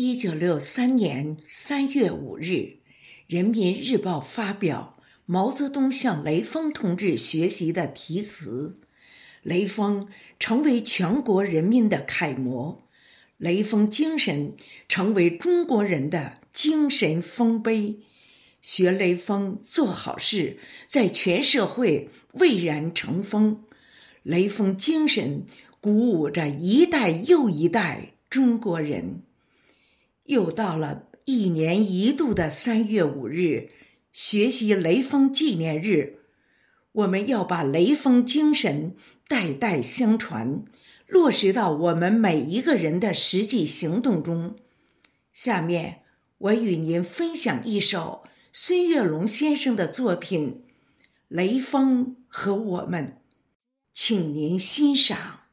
一九六三年三月五日，《人民日报》发表毛泽东向雷锋同志学习的题词。雷锋成为全国人民的楷模，雷锋精神成为中国人的精神丰碑。学雷锋做好事，在全社会蔚然成风。雷锋精神鼓舞着一代又一代中国人。又到了一年一度的三月五日，学习雷锋纪念日，我们要把雷锋精神代代相传，落实到我们每一个人的实际行动中。下面，我与您分享一首孙月龙先生的作品《雷锋和我们》，请您欣赏。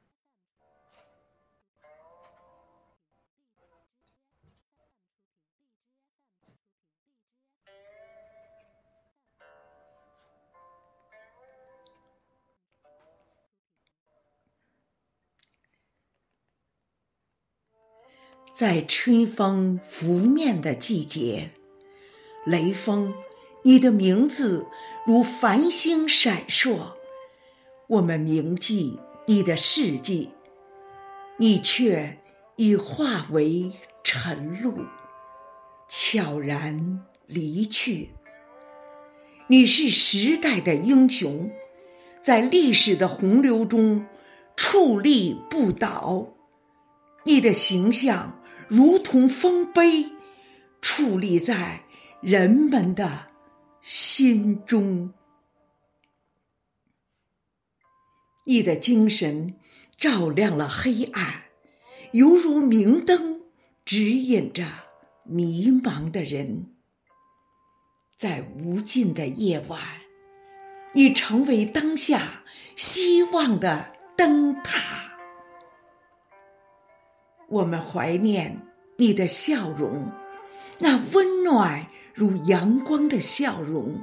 在春风拂面的季节，雷锋，你的名字如繁星闪烁，我们铭记你的事迹，你却已化为晨露，悄然离去。你是时代的英雄，在历史的洪流中矗立不倒，你的形象。如同丰碑，矗立在人们的心中。你的精神照亮了黑暗，犹如明灯，指引着迷茫的人。在无尽的夜晚，你成为当下希望的灯塔。我们怀念你的笑容，那温暖如阳光的笑容，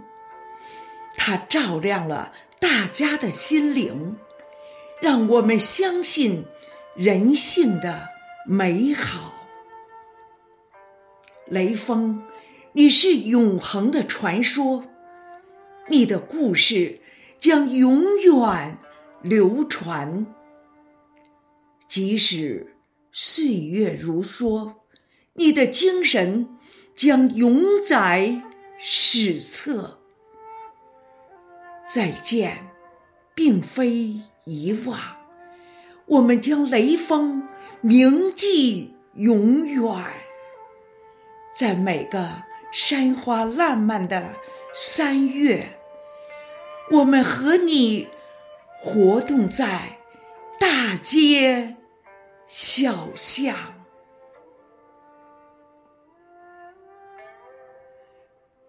它照亮了大家的心灵，让我们相信人性的美好。雷锋，你是永恒的传说，你的故事将永远流传，即使。岁月如梭，你的精神将永载史册。再见，并非遗忘，我们将雷锋铭记永远。在每个山花烂漫的三月，我们和你活动在大街。小巷。